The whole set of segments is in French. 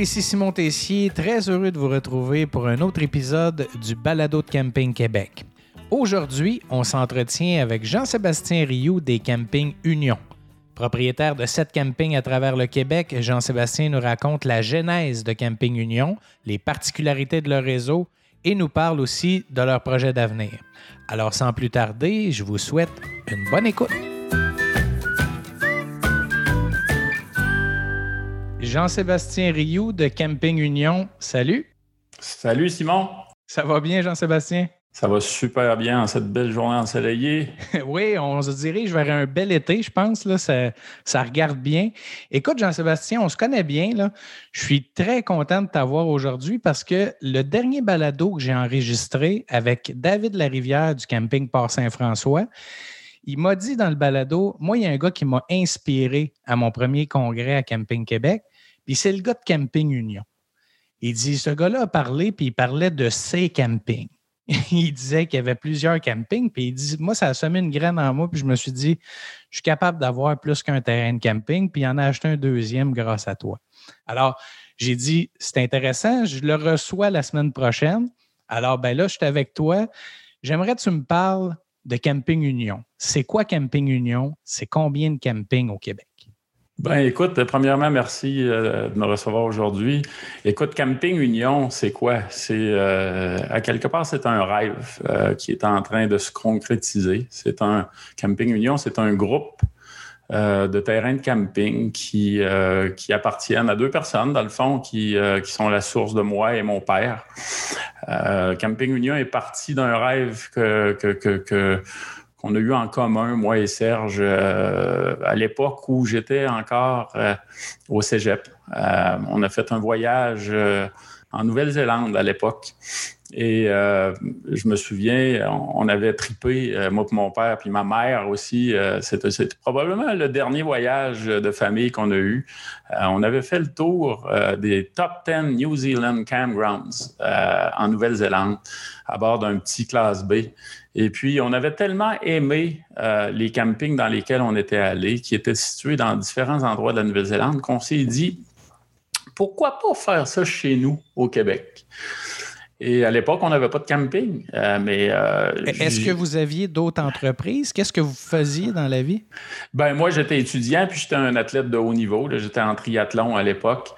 ici Simon Tessier, très heureux de vous retrouver pour un autre épisode du Balado de Camping Québec. Aujourd'hui, on s'entretient avec Jean-Sébastien Rioux des Campings Union. Propriétaire de sept campings à travers le Québec, Jean-Sébastien nous raconte la genèse de Camping Union, les particularités de leur réseau et nous parle aussi de leur projet d'avenir. Alors sans plus tarder, je vous souhaite une bonne écoute. Jean-Sébastien Rioux de Camping Union, salut. Salut Simon. Ça va bien Jean-Sébastien? Ça va super bien en cette belle journée ensoleillée. oui, on se dirige vers un bel été, je pense. Là, ça, ça regarde bien. Écoute, Jean-Sébastien, on se connaît bien. Là. Je suis très content de t'avoir aujourd'hui parce que le dernier balado que j'ai enregistré avec David Larivière du camping Port Saint-François, il m'a dit dans le balado, moi, il y a un gars qui m'a inspiré à mon premier congrès à Camping Québec, puis c'est le gars de Camping Union. Il dit, ce gars-là a parlé, puis il parlait de ses campings. il disait qu'il y avait plusieurs campings, puis il dit Moi, ça a semé une graine en moi, puis je me suis dit Je suis capable d'avoir plus qu'un terrain de camping, puis il en a acheté un deuxième grâce à toi. Alors, j'ai dit C'est intéressant, je le reçois la semaine prochaine. Alors, ben là, je suis avec toi. J'aimerais que tu me parles de Camping Union. C'est quoi Camping Union? C'est combien de campings au Québec? Ben, écoute, premièrement, merci euh, de me recevoir aujourd'hui. Écoute, Camping Union, c'est quoi? C'est euh, à quelque part, c'est un rêve euh, qui est en train de se concrétiser. C'est un Camping Union, c'est un groupe de terrains de camping qui, qui appartiennent à deux personnes, dans le fond, qui, qui sont la source de moi et mon père. Camping Union est parti d'un rêve que, que, que, que qu'on a eu en commun, moi et Serge, euh, à l'époque où j'étais encore euh, au Cégep. Euh, on a fait un voyage en Nouvelle-Zélande à l'époque. Et je me souviens, on, avait tripé, moi et mon père, puis ma mère aussi. C'était probablement le dernier voyage de famille qu'on a eu. on avait fait le tour des top 10 New Zealand campgrounds en Nouvelle-Zélande à bord d'un petit classe B. Et puis, on avait tellement aimé euh, les campings dans lesquels on était allé, qui étaient situés dans différents endroits de la Nouvelle-Zélande, qu'on s'est dit, pourquoi pas faire ça chez nous au Québec? Et à l'époque, on n'avait pas de camping. Euh, mais euh, est-ce que vous aviez d'autres entreprises? Qu'est-ce que vous faisiez dans la vie? Ben moi, j'étais étudiant puis j'étais un athlète de haut niveau. J'étais en triathlon à l'époque.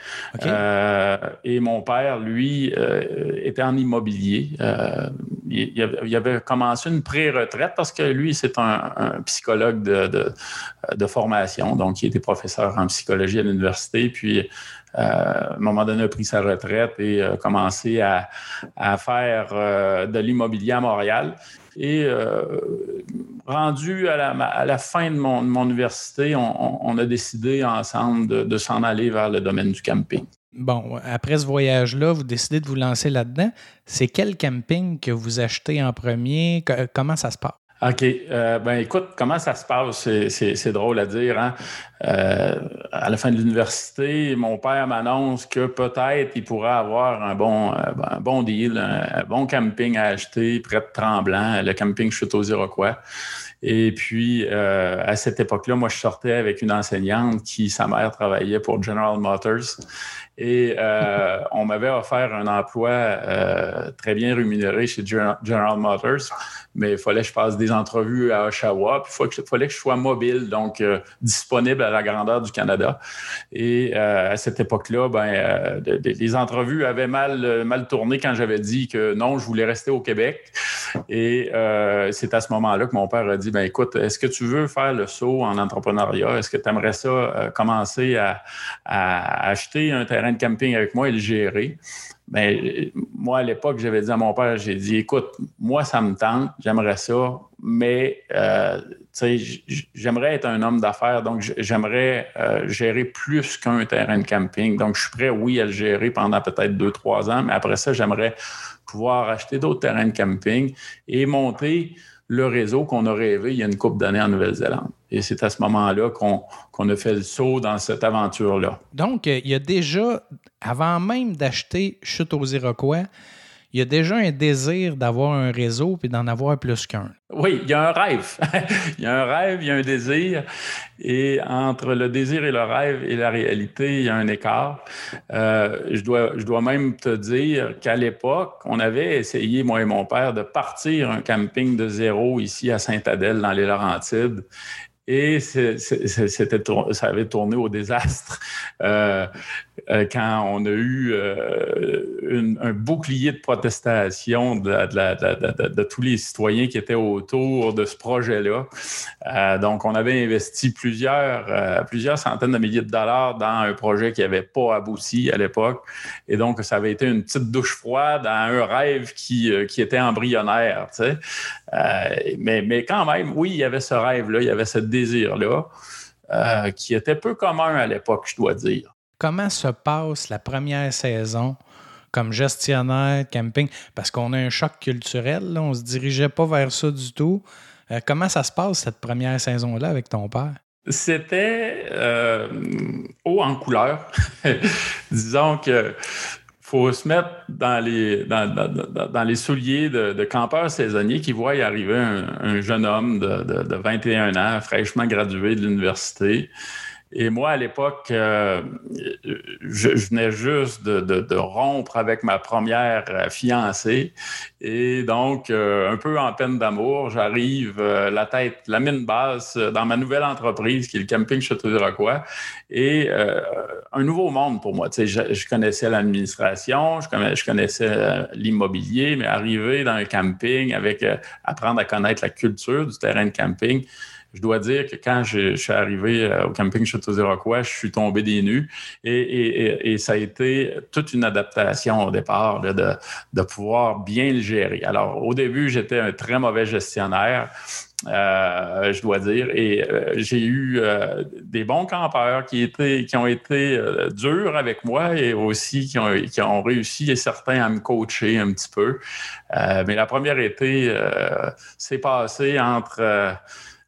Euh, et mon père, lui, était en immobilier. Il, avait, commencé une pré-retraite parce que lui, c'est un, psychologue de, de, formation. Donc, il était professeur en psychologie à l'université. Puis à un moment donné, a pris sa retraite et a commencé à, faire euh, de l'immobilier à Montréal. Et euh, rendu à la, fin de mon, université, on, a décidé ensemble de, s'en aller vers le domaine du camping. Bon, après ce voyage-là, vous décidez de vous lancer là-dedans. C'est quel camping que vous achetez en premier? comment ça se passe? OK. Euh, ben écoute, comment ça se passe? C'est drôle à dire. Hein? Euh, à la fin de l'université, mon père m'annonce que peut-être il pourrait avoir un bon, euh, bon deal, un, bon camping à acheter près de Tremblant, le camping Chute aux Iroquois. Et puis, à cette époque-là, moi, je sortais avec une enseignante qui, sa mère, travaillait pour General Motors. Et on m'avait offert un emploi très bien rémunéré chez General Motors mais il fallait que je passe des entrevues à Oshawa, puis il fallait que je sois mobile, donc euh, disponible à la grandeur du Canada. Et euh, à cette époque-là, ben, euh, les entrevues avaient mal, mal tourné quand j'avais dit que non, je voulais rester au Québec. Et c'est à ce moment-là que mon père a dit, ben écoute, est-ce que tu veux faire le saut en entrepreneuriat? Est-ce que tu aimerais ça commencer à, acheter un terrain de camping avec moi et le gérer? Ben, moi, à l'époque, j'avais dit à mon père, j'ai dit, écoute, moi, ça me tente, j'aimerais ça, mais euh, j'aimerais être un homme d'affaires, donc j'aimerais euh, gérer plus qu'un terrain de camping. Donc, je suis prêt, oui, à le gérer pendant peut-être deux, trois ans, mais après ça, j'aimerais pouvoir acheter d'autres terrains de camping et monter le réseau qu'on a rêvé il y a une couple d'années en Nouvelle-Zélande. Et c'est à ce moment-là qu'on a fait le saut dans cette aventure-là. Donc, euh, il y a déjà, avant même d'acheter Chute aux Iroquois, il y a déjà un désir d'avoir un réseau puis d'en avoir plus qu'un. Oui, il y a un rêve. il y a un rêve, il y a un désir. Et entre le désir et le rêve et la réalité, il y a un écart. Euh, je, dois, je dois même te dire qu'à l'époque, on avait essayé, moi et mon père, de partir un camping de zéro ici à Saint-Adèle, dans les Laurentides. Et ça avait tourné au désastre. Euh, euh, quand on a eu euh, un bouclier de protestation de, tous les citoyens qui étaient autour de ce projet-là. Euh, donc, on avait investi plusieurs, plusieurs centaines de milliers de dollars dans un projet qui n'avait pas abouti à l'époque. Et donc, ça avait été une petite douche froide à un rêve qui, qui était embryonnaire. mais, mais quand même, oui, il y avait ce rêve-là, il y avait ce désir-là. qui était peu commun à l'époque, je dois dire comment se passe la première saison comme gestionnaire de camping? Parce qu'on a un choc culturel, on ne se dirigeait pas vers ça du tout. Euh, comment ça se passe cette première saison-là avec ton père? C'était euh, haut en couleur. Disons que faut se mettre dans les, souliers de, campeurs saisonniers qui voient arriver un, jeune homme de, de, 21 ans, fraîchement gradué de l'université, et moi, à l'époque, euh, je, venais juste de, rompre avec ma première euh, fiancée. Et donc, euh, un peu en peine d'amour, j'arrive la tête, la mine basse dans ma nouvelle entreprise qui est le camping Château du Rocquois. Et un nouveau monde pour moi. Tu sais, je, connaissais l'administration, je, connaissais, je connaissais l'immobilier, mais arriver dans un camping avec apprendre à connaître la culture du terrain de camping, je dois dire que quand je, suis arrivé euh, au camping Château-Iroquois, je suis tombé des nues et, ça a été toute une adaptation au départ de, pouvoir bien le gérer. Alors, au début, j'étais un très mauvais gestionnaire. Euh, je dois dire. Et euh, j'ai eu des bons campeurs qui, ont été durs avec moi et aussi qui ont, qui ont réussi, et certains, à me coacher un petit peu. mais la première été s'est passée entre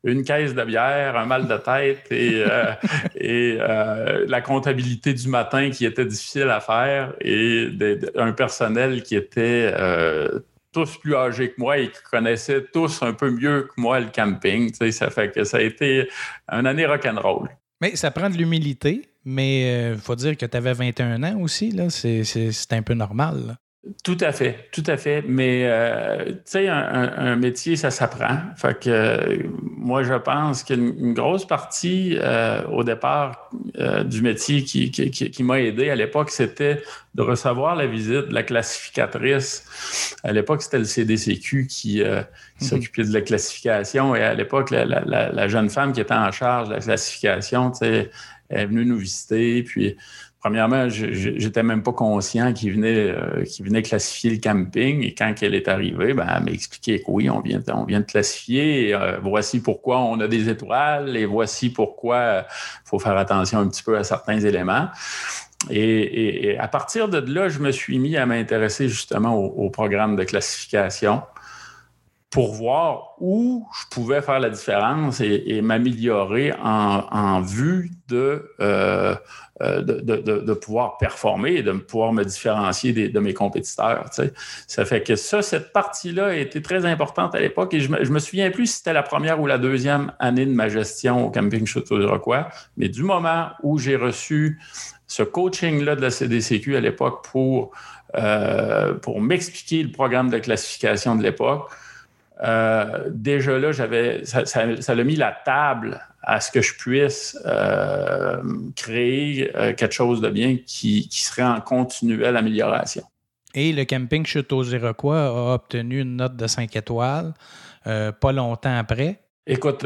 une caisse de bière, un mal de tête et, euh, euh, la comptabilité du matin qui était difficile à faire et un personnel qui était euh, tous plus âgés que moi et qui connaissaient tous un peu mieux que moi le camping. Ça fait que ça a été une année rock'n'roll. Mais ça prend de l'humilité, mais il faut dire que tu avais 21 ans aussi. C'est un peu normal. Tout à fait, tout à fait. Mais euh, tu sais, un, métier, ça s'apprend. Fait que moi, je pense qu'une grosse partie euh, au départ euh, du métier qui, qui, m'a aidé à l'époque, c'était de recevoir la visite de la classificatrice. À l'époque, c'était le CDCQ qui, mm-hmm. s'occupait de la classification. Et à l'époque, la, la, jeune femme qui était en charge de la classification, tu sais, elle est venue nous visiter. Puis Premièrement, j'étais même pas conscient qu'il venait, euh, venait classifier le camping. Et quand elle est arrivée, ben, elle m'a expliqué que oui, on vient, on vient de classifier. Euh, voici pourquoi on a des étoiles et voici pourquoi il faut faire attention un petit peu à certains éléments. Et, à partir de là, je me suis mis à m'intéresser justement au, programme de classification pour voir où je pouvais faire la différence et, m'améliorer en, vue de, euh, euh, de, pouvoir performer et de pouvoir me différencier de mes compétiteurs. Ça fait que ça, cette partie-là a été très importante à l'époque et je me, me souviens plus si c'était la première ou la deuxième année de ma gestion au camping Château de Rocquois, mais du moment où j'ai reçu ce coaching-là de la CDCQ à l'époque pour, euh, pour m'expliquer le programme de classification de l'époque, euh, déjà là, j'avais, ça, ça, mis la table à ce que je puisse euh, créer euh, quelque chose de bien qui, serait en continuelle amélioration. Et le camping Chute aux Iroquois a obtenu une note de 5 étoiles pas longtemps après. Écoute,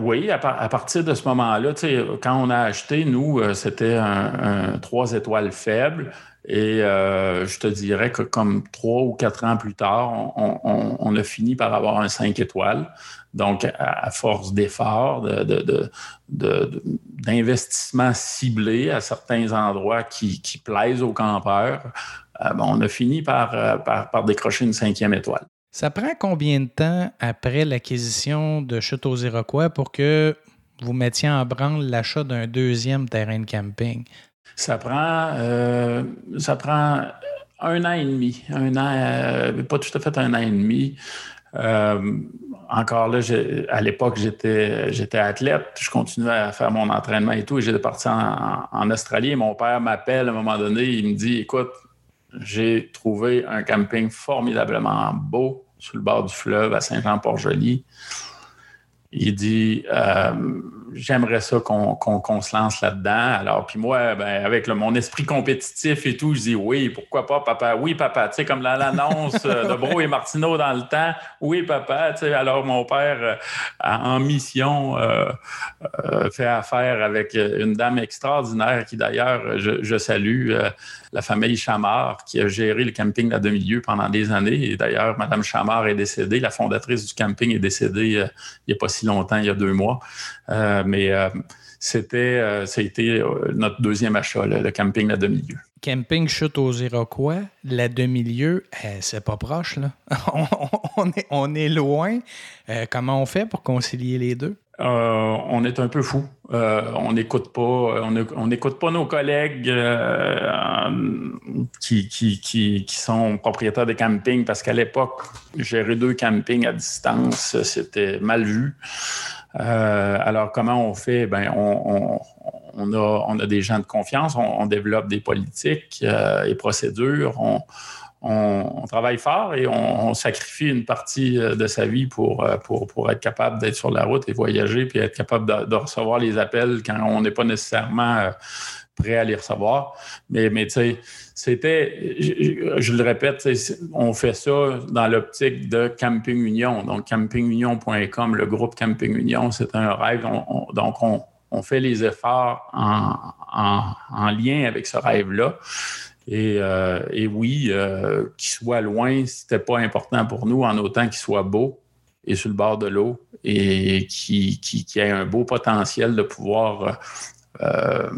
oui, à, partir de ce moment-là, quand on a acheté, nous, c'était un, un 3 étoiles faible. Et euh, je te dirais que comme trois ou quatre ans plus tard, on, a fini par avoir un cinq étoiles. Donc, à, force d'efforts, d'investissements ciblés à certains endroits qui, plaisent aux campeurs, euh, on a fini euh, par, par, décrocher une cinquième étoile. Ça prend combien de temps après l'acquisition de Chute aux Iroquois pour que vous mettiez en branle l'achat d'un deuxième terrain de camping? Ça prend, euh, ça prend un an et demi. Un an, pas tout à fait un an et demi. encore là, à l'époque, j'étais, athlète. Je continuais à faire mon entraînement et tout. J'étais parti en, Australie. mon père m'appelle à un moment donné. Il me dit Écoute, j'ai trouvé un camping formidablement beau sur le bord du fleuve à Saint-Jean-Port-Joli. Il dit euh, J'aimerais ça qu'on se lance là-dedans. Alors, puis moi, ben, avec mon esprit compétitif et tout, je dis oui, pourquoi pas, papa? Oui, papa. Tu sais, comme l'annonce euh, de Bro et Martineau dans le temps. Oui, papa. Tu sais, alors, mon père, euh, en mission, fait affaire avec une dame extraordinaire qui, d'ailleurs, je, salue, la famille Chamard, qui a géré le camping La Demi-Lieu pendant des années. Et d'ailleurs, Mme Chamard est décédée. La fondatrice du camping est décédée il n'y a pas si longtemps, il y a deux mois. Euh, mais euh, c'était, euh, notre deuxième achat, le, camping La Demi-Lieu. Camping Chute aux Iroquois, La Demi-Lieu, c'est pas proche, là. on est loin. comment on fait pour concilier les deux? On est un peu fou. on n'écoute pas, on n'écoute pas nos collègues qui, qui, sont propriétaires de campings parce qu'à l'époque, gérer deux campings à distance, c'était mal vu. Euh, alors, comment on fait? Ben, on, a, des gens de confiance, on, développe des politiques euh, et procédures, travaille fort et on, sacrifie une partie euh, de sa vie pour, pour, pour être capable d'être sur la route et voyager, puis être capable de, recevoir les appels quand on n'est pas nécessairement prêt à les recevoir. Mais, mais tu sais, c'était, je, le répète, on fait ça dans l'optique de Camping Union. Donc, campingunion.com, le groupe Camping Union, c'est un rêve. donc, on, fait les efforts en, lien avec ce rêve-là. Et, euh, oui, euh, qu'il soit loin, c'était pas important pour nous, en autant qu'il soit beau et sur le bord de l'eau et qui, qui, ait un beau potentiel de pouvoir euh,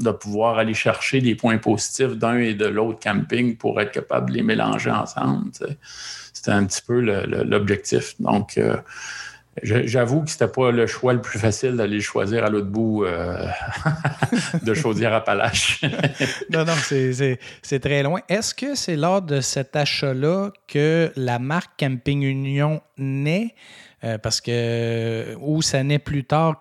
de pouvoir aller chercher des points positifs d'un et de l'autre camping pour être capable de les mélanger ensemble. C'était un petit peu l'objectif. Donc, J'avoue que c'était pas le choix le plus facile d'aller choisir à l'autre bout euh, de Chaudière-Appalaches. non, non, c'est très loin. Est-ce que c'est lors de cet achat-là que la marque Camping Union naît? Euh, parce que, ou ça naît plus tard.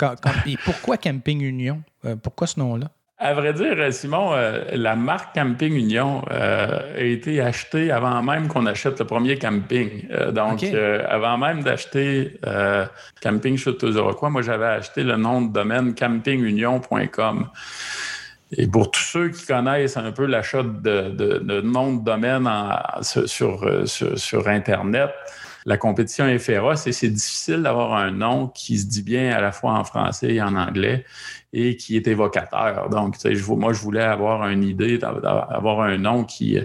et pourquoi Camping Union? Euh, pourquoi ce nom-là? À vrai dire, Simon, euh, la marque Camping Union a été achetée avant même qu'on achète le premier camping. donc, avant même d'acheter Camping Chute aux moi, j'avais acheté le nom de domaine campingunion.com. Et pour tous ceux qui connaissent un peu l'achat de, de, nom de domaine sur, sur Internet, la compétition est féroce et c'est difficile d'avoir un nom qui se dit bien à la fois en français et en anglais et qui est évocateur. Donc, je, moi, je voulais avoir une idée, d'avoir un nom qui,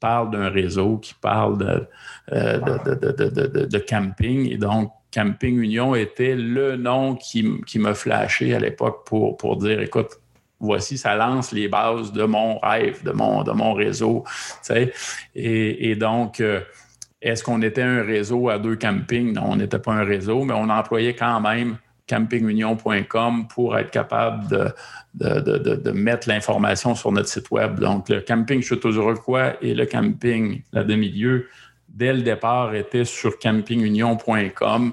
parle d'un réseau, qui parle euh, de, camping. Et donc, Camping Union était le nom qui, qui m'a flashé à l'époque pour, dire, écoute, voici, ça lance les bases de mon rêve, de mon, réseau. Et, et donc, euh, est-ce qu'on était un réseau à deux campings? Non, on n'était pas un réseau, mais on employait quand même campingunion.com pour être capable de, mettre l'information sur notre site web. Donc, le camping aux et le camping La Demi-Lieu, dès le départ, étaient sur campingunion.com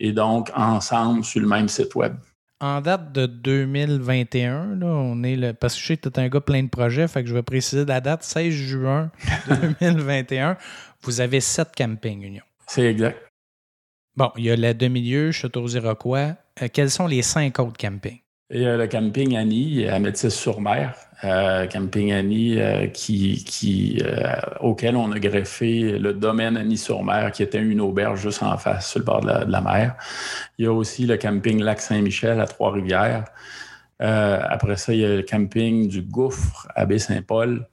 et donc ensemble sur le même site web. En date de 2021, on est le, parce que je sais que tu es un gars plein de projets, fait que je vais préciser la date, 16 juin 2021. Vous avez sept campings Union. C'est exact. Bon, il y a la demi-lieu, Château-Iroquois. Euh, quels sont les cinq autres campings? Il y a le camping Annie à Métis-sur-Mer. Euh, camping Annie euh, qui, qui auquel on a greffé le domaine Annie-sur-Mer, qui était une auberge juste en face, sur le bord de la, mer. Il y a aussi le camping Lac-Saint-Michel à Trois-Rivières. après ça, il y a le camping du Gouffre à Baie-Saint-Paul.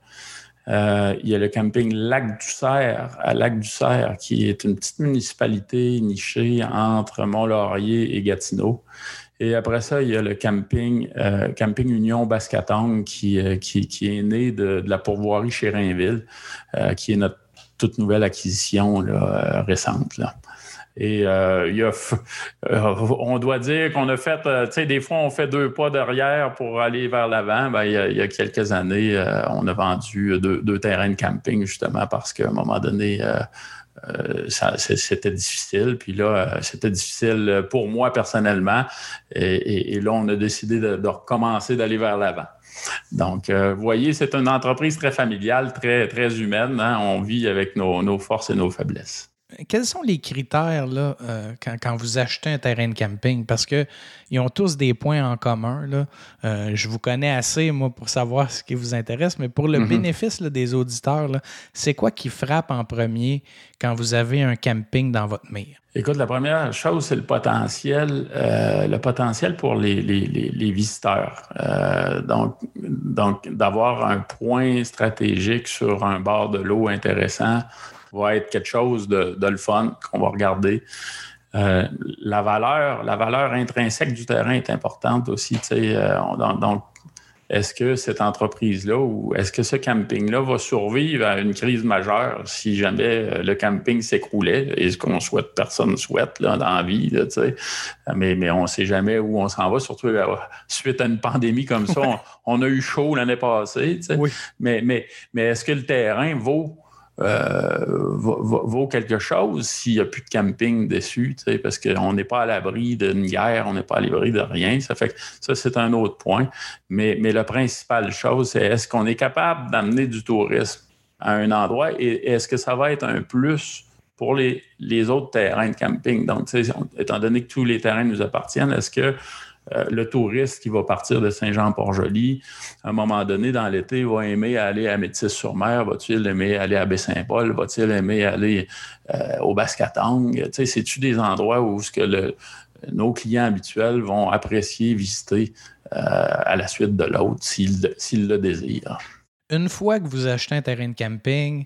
Euh, il y a le camping Lac du Cerf à Lac du Cerf, qui est une petite municipalité nichée entre Mont-Laurier et Gatineau. Et après ça, il y a le camping, euh, camping Union Bascatong qui, euh, qui, qui, est né de, la pourvoirie chez Rainville, qui est notre toute nouvelle acquisition récente. Et y a, on doit dire qu'on a fait, tu sais, des fois, on fait deux pas derrière pour aller vers l'avant. Ben, il, y a, quelques années, on a vendu deux, terrains de camping, justement, parce qu'à un moment donné, euh, c'était difficile. Puis là, euh, c'était difficile pour moi personnellement. Et, là, on a décidé de, recommencer d'aller vers l'avant. Donc, euh, vous voyez, c'est une entreprise très familiale, très, très humaine. Hein. On vit avec nos forces et nos faiblesses. Quels sont les critères là, euh, quand, vous achetez un terrain de camping? Parce qu'ils ont tous des points en commun. Là. Euh, je vous connais assez, moi, pour savoir ce qui vous intéresse, mais pour le mm-hmm. bénéfice des auditeurs, c'est quoi qui frappe en premier quand vous avez un camping dans votre mire? Écoute, la première chose, c'est le potentiel, euh, le potentiel pour les, visiteurs. donc, donc d'avoir un point stratégique sur un bord de l'eau intéressant va être quelque chose de, le fun qu'on va regarder. Euh, la, valeur, la valeur intrinsèque du terrain est importante aussi. Euh, donc, est-ce que cette entreprise-là ou est-ce que ce camping-là va survivre à une crise majeure si jamais euh, le camping s'écroulait? Et ce qu'on souhaite, personne souhaite là, dans la vie, mais, mais on ne sait jamais où on s'en va, surtout suite à une pandémie comme ça. On, a eu chaud l'année passée, mais, mais, mais est-ce que le terrain vaut euh, vaut, quelque chose s'il n'y a plus de camping dessus, parce qu'on n'est pas à l'abri d'une guerre, on n'est pas à l'abri de rien. Ça fait que ça, c'est un autre point. Mais, mais la principale chose, c'est est-ce qu'on est capable d'amener du tourisme à un endroit et est-ce que ça va être un plus pour les, les autres terrains de camping? Donc, étant donné que tous les terrains nous appartiennent, est-ce que euh, le touriste qui va partir de Saint-Jean-Port-Joli, à un moment donné, dans l'été, va aimer aller à Métis-sur-Mer, va-t-il aimer aller à Baie-Saint-Paul, va-t-il aimer aller euh, au Bascatang? C'est-tu des endroits où ce que nos clients habituels vont apprécier visiter euh, à la suite de l'autre s'ils le désirent? Une fois que vous achetez un terrain de camping,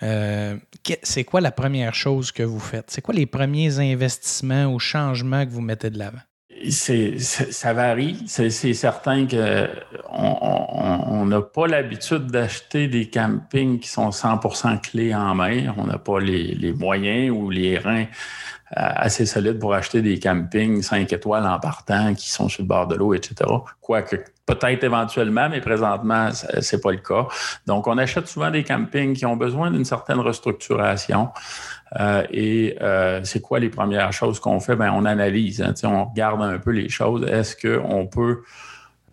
c'est quoi la première chose que vous faites? C'est quoi les premiers investissements ou changements que vous mettez de l'avant? C'est, ça varie. C'est, certain qu'on n'a pas l'habitude d'acheter des campings qui sont 100% clés en main. On n'a pas les, moyens ou les reins assez solides pour acheter des campings 5 étoiles en partant qui sont sur le bord de l'eau, etc. Quoique peut-être éventuellement, mais présentement, c'est pas le cas. Donc, on achète souvent des campings qui ont besoin d'une certaine restructuration. Euh, et euh, c'est quoi les premières choses qu'on fait? Ben, on analyse, hein, on regarde un peu les choses. Est-ce qu'on peut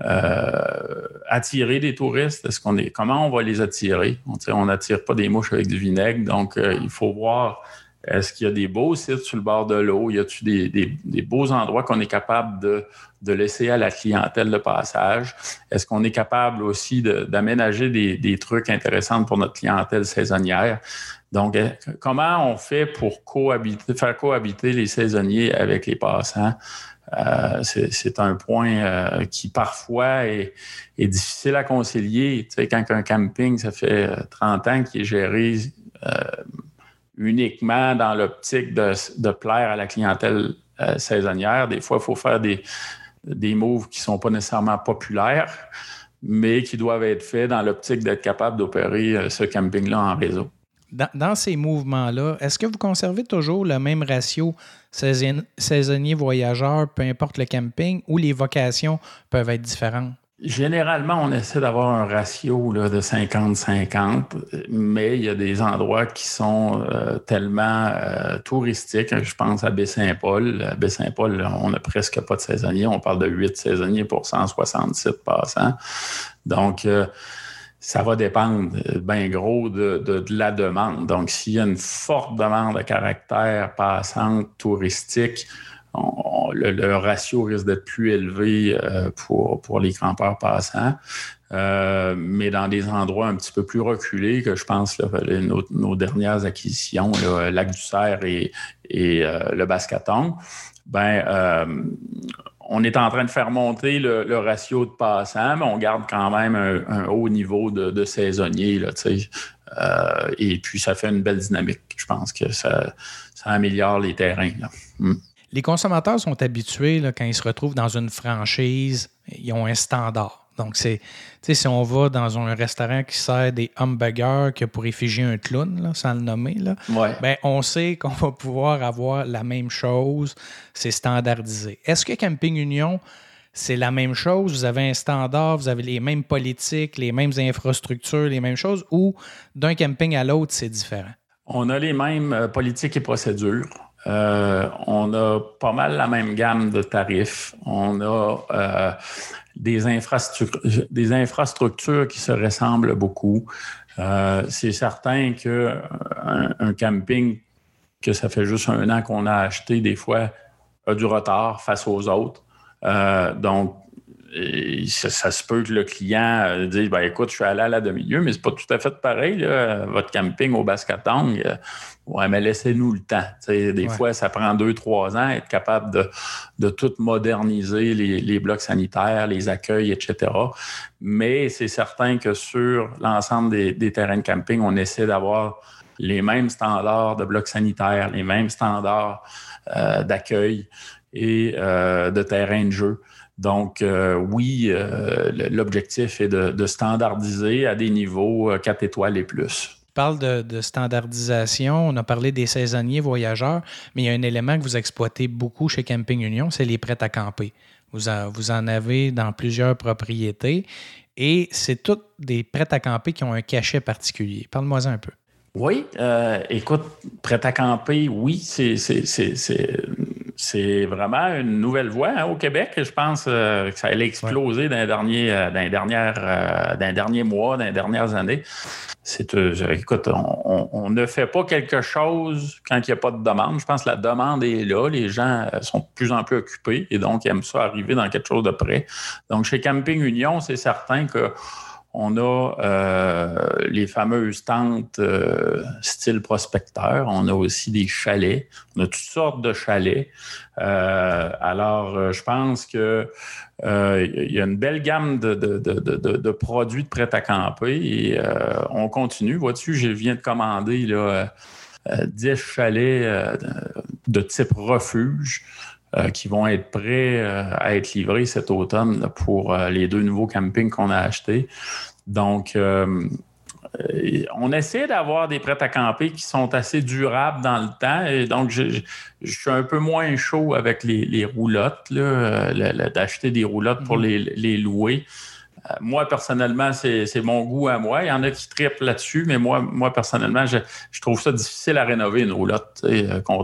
euh, attirer des touristes? Est-ce qu'on est, comment on va les attirer? On n'attire pas des mouches avec du vinaigre, donc il faut voir est-ce qu'il y a des beaux sites sur le bord de l'eau? Y a-t-il des, beaux endroits qu'on est capable de, laisser à la clientèle de passage? Est-ce qu'on est capable aussi d'aménager des, trucs intéressants pour notre clientèle saisonnière? Donc, euh, comment on fait pour faire cohabiter les saisonniers avec les passants? Euh, c'est un point euh, qui parfois est, difficile à concilier. Tu sais, quand un camping, ça fait 30 ans qu'il est géré uniquement dans l'optique de, plaire à la clientèle saisonnière, des fois, il faut faire des, des moves qui ne sont pas nécessairement populaires, mais qui doivent être faits dans l'optique d'être capable d'opérer ce camping-là en réseau dans, ces mouvements-là, est-ce que vous conservez toujours le même ratio saisonnier-voyageur, peu importe le camping, ou les vocations peuvent être différentes? Généralement, on essaie d'avoir un ratio de 50-50, mais il y a des endroits qui sont euh, tellement euh, touristiques. Je pense à Baie-Saint-Paul. À Baie-Saint-Paul, on n'a presque pas de saisonniers. On parle de 8 saisonniers pour 167 passants. Donc, euh, ça va dépendre bien gros de, la demande. Donc, s'il y a une forte demande à caractère passante, touristique, le, ratio risque d'être plus élevé euh, pour, pour les campeurs passants. Euh, mais dans des endroits un petit peu plus reculés, que je pense là, nos, dernières acquisitions, le Lac du Cerf et, et le Bascaton, ben, on est en train de faire monter le, ratio de passants, mais on garde quand même un, haut niveau de, saisonniers. Là, euh, et puis, ça fait une belle dynamique. Je pense que ça, améliore les terrains. Hmm. Les consommateurs sont habitués, quand ils se retrouvent dans une franchise, ils ont un standard. Donc, c'est, si on va dans un restaurant qui sert des hamburgers que pour effiger un clown, sans le nommer, là, ben, on sait qu'on va pouvoir avoir la même chose. C'est standardisé. Est-ce que Camping Union, c'est la même chose? Vous avez un standard, vous avez les mêmes politiques, les mêmes infrastructures, les mêmes choses, ou d'un camping à l'autre, c'est différent? On a les mêmes euh, politiques et procédures. Euh, on a pas mal la même gamme de tarifs. On a euh, des, infrastructures, qui se ressemblent beaucoup. Euh, c'est certain qu'un un camping que ça fait juste un an qu'on a acheté, des fois, a du retard face aux autres. donc, ça, se peut que le client dise ben, écoute, je suis allé à la demi-lieue, mais c'est pas tout à fait pareil. Votre camping au Bascatang, Ouais, mais laissez-nous le temps. des fois, ça prend deux, trois ans être capable de, de tout moderniser les, blocs sanitaires, les accueils, etc. Mais c'est certain que sur l'ensemble des, terrains de camping, on essaie d'avoir les mêmes standards de blocs sanitaires, les mêmes standards euh, d'accueil et euh, de terrain de jeu. Donc, euh, oui, l'objectif est de, de, standardiser à des niveaux 4 étoiles et plus parle de, standardisation, on a parlé des saisonniers voyageurs, mais il y a un élément que vous exploitez beaucoup chez Camping Union, c'est les prêts à camper. Vous en, vous en avez dans plusieurs propriétés et c'est toutes des prêts à camper qui ont un cachet particulier. Parle-moi un peu. Oui, euh, écoute, prêt à camper, oui, c'est c'est vraiment une nouvelle voie hein, au Québec. Je pense euh, que ça allait exploser dans, les derniers, euh, dans, dernières, euh, dans les derniers mois, dans les dernières années. C'est, écoute, on, ne fait pas quelque chose quand il n'y a pas de demande. Je pense que la demande est là. Les gens sont de plus en plus occupés et donc ils aiment ça arriver dans quelque chose de près. Donc, chez Camping Union, c'est certain que on a euh, les fameuses tentes euh, style prospecteur. On a aussi des chalets. On a toutes sortes de chalets. Euh, alors, je pense que il y a une belle gamme de, produits de prêt à camper et on continue. Vois-tu, je viens de commander là, 10 chalets de type refuge. Qui vont être prêts à être livrés cet automne pour les deux nouveaux campings qu'on a achetés. Donc, euh, on essaie d'avoir des prêts à camper qui sont assez durables dans le temps. Et donc, je, suis un peu moins chaud avec les, roulottes, euh, d'acheter des roulottes pour mhm. les, louer. Euh, moi, personnellement, c'est mon goût à moi. Il y en a qui trippent là-dessus, mais moi, moi personnellement, je, trouve ça difficile à rénover une roulotte,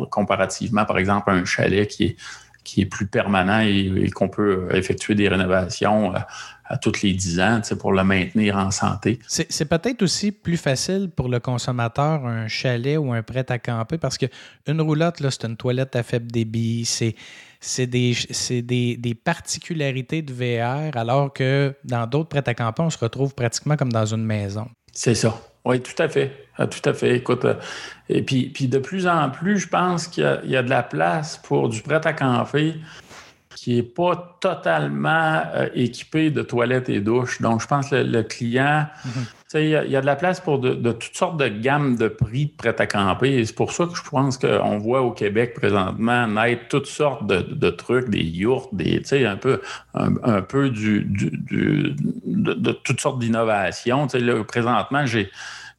comparativement, par exemple, à un chalet qui est, qui est plus permanent et, qu'on peut effectuer des rénovations à tous les 10 ans pour le maintenir en santé. C'est peut-être aussi plus facile pour le consommateur un chalet ou un prêt à camper parce qu'une roulotte, c'est une toilette à faible débit, c'est des, des, des, particularités de VR, alors que dans d'autres prêts à camper, on se retrouve pratiquement comme dans une maison. C'est ça. Oui, tout à fait. Ah, tout à fait. Écoute, euh, et puis, puis de plus en plus, je pense qu'il y, y, a de la place pour du prêt à camper qui n'est pas totalement euh, équipé de toilettes et douches. Donc, je pense que le, client, mhm. Il y, a de la place pour de, toutes sortes de gammes de prix de prêt à camper. C'est pour ça que je pense qu'on voit au Québec présentement naître toutes sortes de, trucs, des yurts, des, un peu, un, peu du, de, toutes sortes d'innovations. Présentement, j'ai,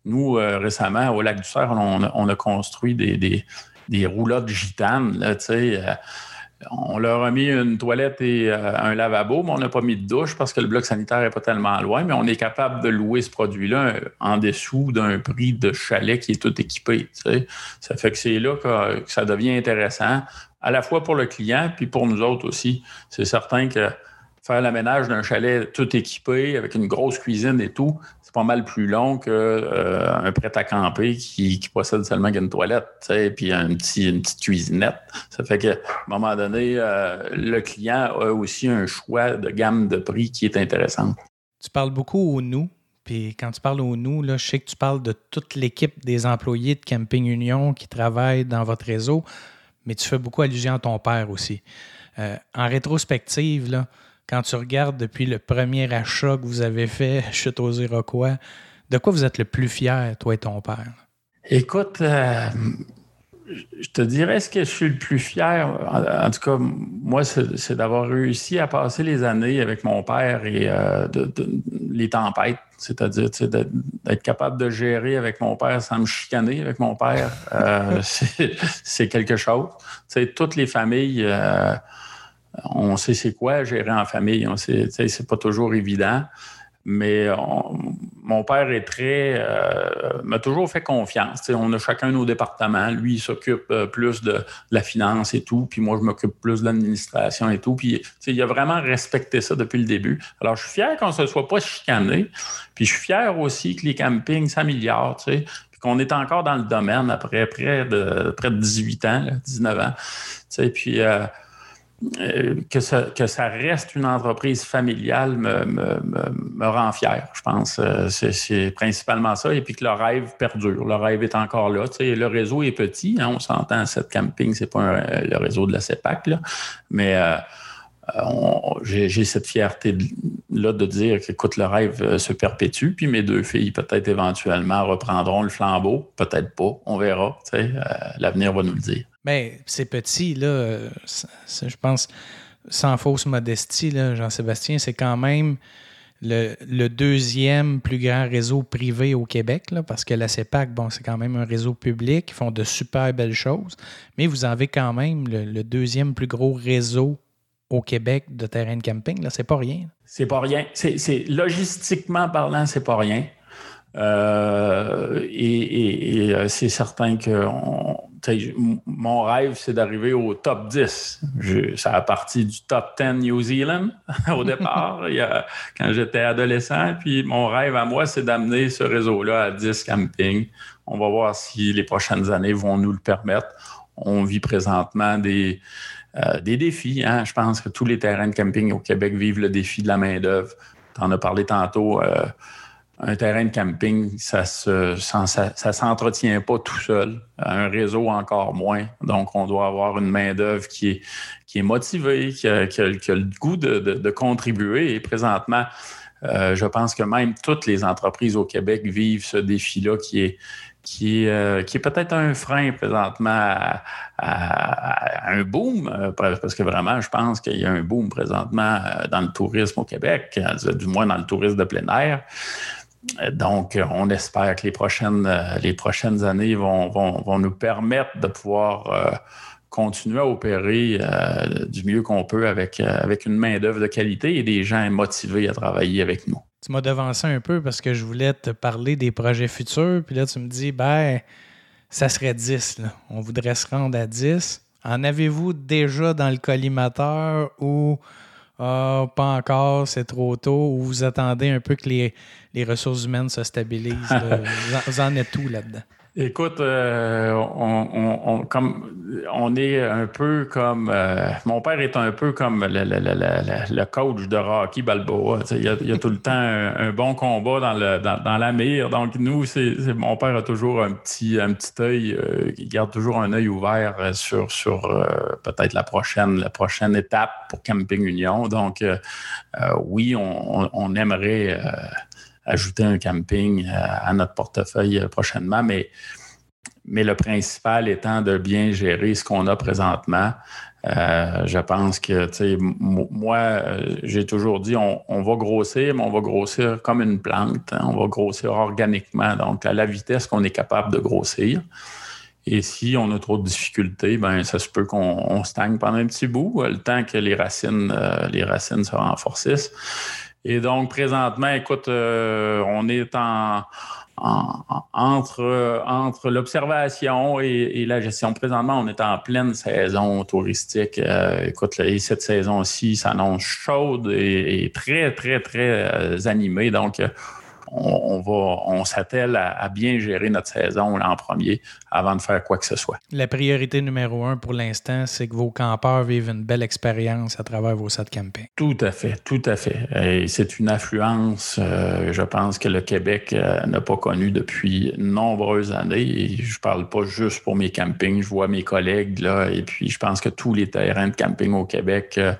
nous, euh, récemment, au Lac du Cerf, on, a, construit des, des, des roulottes gitanes, on leur a mis une toilette et euh, un lavabo, mais on n'a pas mis de douche parce que le bloc sanitaire n'est pas tellement loin, mais on est capable de louer ce produit-là euh, en dessous d'un prix de chalet qui est tout équipé. Ça fait que c'est là que, ça devient intéressant, à la fois pour le client, puis pour nous autres aussi. C'est certain que faire l'aménage d'un chalet tout équipé avec une grosse cuisine et tout, pas mal plus long qu'un euh, prêt à camper qui, possède seulement une toilette, puis un petit, une petite cuisinette. Ça fait qu'à un moment donné, euh, le client a aussi un choix de gamme de prix qui est intéressant. Tu parles beaucoup au nous. Puis quand tu parles au nous, là, je sais que tu parles de toute l'équipe des employés de Camping Union qui travaillent dans votre réseau, mais tu fais beaucoup allusion à ton père aussi. Euh, en rétrospective, là, quand tu regardes depuis le premier achat que vous avez fait, Chute aux Iroquois, de quoi vous êtes le plus fier, toi et ton père? Écoute, euh, je te dirais ce que je suis le plus fier, en, tout cas, moi, c'est d'avoir réussi à passer les années avec mon père et euh, les tempêtes, c'est-à-dire d'être capable de gérer avec mon père sans me chicaner avec mon père. Euh, c'est quelque chose. toutes les familles, on sait c'est quoi gérer en famille. On sait, c'est pas toujours évident mais mon père est très euh, m'a toujours fait confiance. on a chacun nos départements. Lui, il s'occupe euh, plus de, la finance et tout, puis moi, je m'occupe plus de l'administration et tout. Puis il a vraiment respecté ça depuis le début. Alors, je suis fier qu'on ne se soit pas chicané. Puis je suis fier aussi que les campings s'améliorent, puis qu'on est encore dans le domaine après près de près de 18 ans, 19 ans. Puis euh, euh, que, ça, reste une entreprise familiale me, rend fier, je pense. Euh, c'est principalement ça. Et puis que le rêve perdure. Le rêve est encore là. le réseau est petit. Hein, on s'entend, cette camping, c'est pas le réseau de la CEPAC, mais euh, j'ai cette fierté-là de dire qu'écoute, le rêve se perpétue, puis mes deux filles, peut-être éventuellement, reprendront le flambeau. Peut-être pas, on verra. L'avenir va nous le dire. Mais c'est petit, là. je pense, sans fausse modestie, Jean-Sébastien, c'est quand même le, deuxième plus grand réseau privé au Québec, parce que la CEPAC, bon, c'est quand même un réseau public, ils font de super belles choses, mais vous avez quand même le, deuxième plus gros réseau au Québec de terrain de camping, là, c'est pas rien. C'est pas rien. C'est, logistiquement parlant, c'est pas rien. Euh, et, euh, c'est certain qu'on mon rêve, c'est d'arriver au top 10. ça a parti du top 10 New Zealand au départ, quand j'étais adolescent. Puis mon rêve à moi, c'est d'amener ce réseau-là à 10 campings. On va voir si les prochaines années vont nous le permettre. On vit présentement des, euh, des défis. Hein. Je pense que tous les terrains de camping au Québec vivent le défi de la main-d'œuvre. Tu en as parlé tantôt. Euh, un terrain de camping, ça se, s'entretient pas tout seul. Un réseau encore moins. Donc, on doit avoir une main-d'œuvre qui est, motivée, qui a, le goût de, contribuer. Et présentement, euh, je pense que même toutes les entreprises au Québec vivent ce défi-là qui est, euh, peut-être un frein présentement à, un boom, euh, parce que vraiment, je pense qu'il y a un boom présentement dans le tourisme au Québec, du moins dans le tourisme de plein air. Donc, on espère que les prochaines, euh, les prochaines années vont, vont, nous permettre de pouvoir euh, continuer à opérer euh, du mieux qu'on peut avec, avec une main-d'œuvre de qualité et des gens motivés à travailler avec nous. Tu m'as devancé un peu parce que je voulais te parler des projets futurs. Puis là, tu me dis, ben, ça serait 10. On voudrait se rendre à 10. En avez-vous déjà dans le collimateur ou ah, pas encore, c'est trop tôt, ou vous attendez un peu que les, les ressources humaines se stabilisent? vous, en, êtes tout là-dedans? Écoute, euh, on, comme, on est un peu comme. Euh, mon père est un peu comme le, coach de Rocky Balboa. Il y, a, tout le temps un, bon combat dans, le, dans, la mire. Donc, nous, c'est, mon père a toujours un petit, un petit œil, euh, il garde toujours un œil ouvert sur, sur peut-être la prochaine, la prochaine étape pour Camping Union. Donc, oui, on, aimerait ajouter un camping euh, à notre portefeuille euh, prochainement, mais, mais le principal étant de bien gérer ce qu'on a présentement. Euh, je pense que, tu sais, moi, j'ai toujours dit, on, va grossir, mais on va grossir comme une plante. Hein. on va grossir organiquement, donc à la vitesse qu'on est capable de grossir. Et si on a trop de difficultés, ben ça se peut qu'on stagne pendant un petit bout, le temps que les racines, les racines se renforcissent. Et donc, présentement, écoute, euh, on est en, entre, entre l'observation et, la gestion. Présentement, on est en pleine saison touristique. Euh, écoute, et cette saison-ci s'annonce chaude et, et, très, très, très euh, animée. Donc, on, va, on s'attelle à, bien gérer notre saison en premier avant de faire quoi que ce soit. La priorité numéro un pour l'instant, c'est que vos campeurs vivent une belle expérience à travers vos sites camping. Tout à fait, tout à fait. c'est une affluence, euh, je pense, que le Québec euh, n'a pas connue depuis nombreuses années. Et je parle pas juste pour mes campings, je vois mes collègues là, et puis je pense que tous les terrains de camping au Québec. Euh,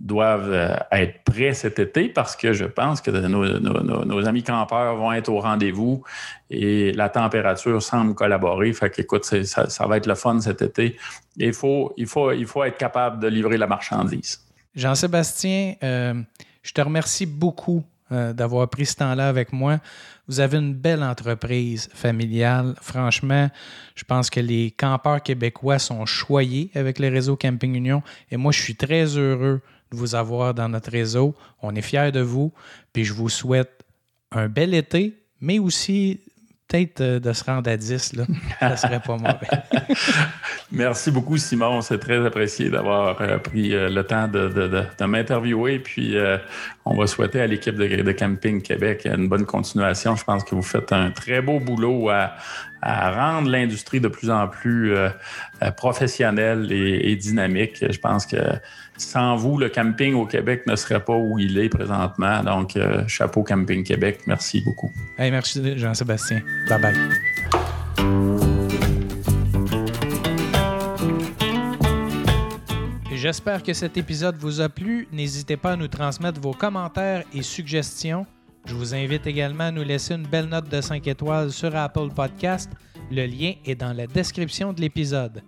doivent euh, être prêts cet été parce que je pense que nos, amis campeurs vont être au rendez-vous et la température semble collaborer. Fait qu'écoute, ça, ça va être le fun cet été. il faut, il, faut, faut être capable de livrer la marchandise. Jean-Sébastien, euh, je te remercie beaucoup euh, d'avoir pris ce temps-là avec moi. Vous avez une belle entreprise familiale. Franchement, je pense que les campeurs québécois sont choyés avec le réseau Camping Union et moi, je suis très heureux de vous avoir dans notre réseau. On est fiers de vous. Puis je vous souhaite un bel été, mais aussi peut-être euh, de se rendre à 10, là. ça serait pas mauvais. Merci beaucoup, Simon. C'est très apprécié d'avoir euh, pris euh, le temps de, m'interviewer. Puis, on va souhaiter à l'équipe de, Camping Québec une bonne continuation. Je pense que vous faites un très beau boulot à, rendre l'industrie de plus en plus professionnelle et, et, dynamique. Je pense que sans vous, le camping au Québec ne serait pas où il est présentement. Donc, euh, chapeau Camping Québec. Merci beaucoup. merci, Jean-Sébastien. Bye bye. J'espère que cet épisode vous a plu. N'hésitez pas à nous transmettre vos commentaires et suggestions. Je vous invite également à nous laisser une belle note de 5 étoiles sur Apple Podcast. Le lien est dans la description de l'épisode.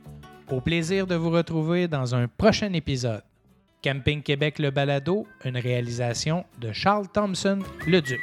Au plaisir de vous retrouver dans un prochain épisode. Camping Québec Le Balado, une réalisation de Charles Thompson, le Duc.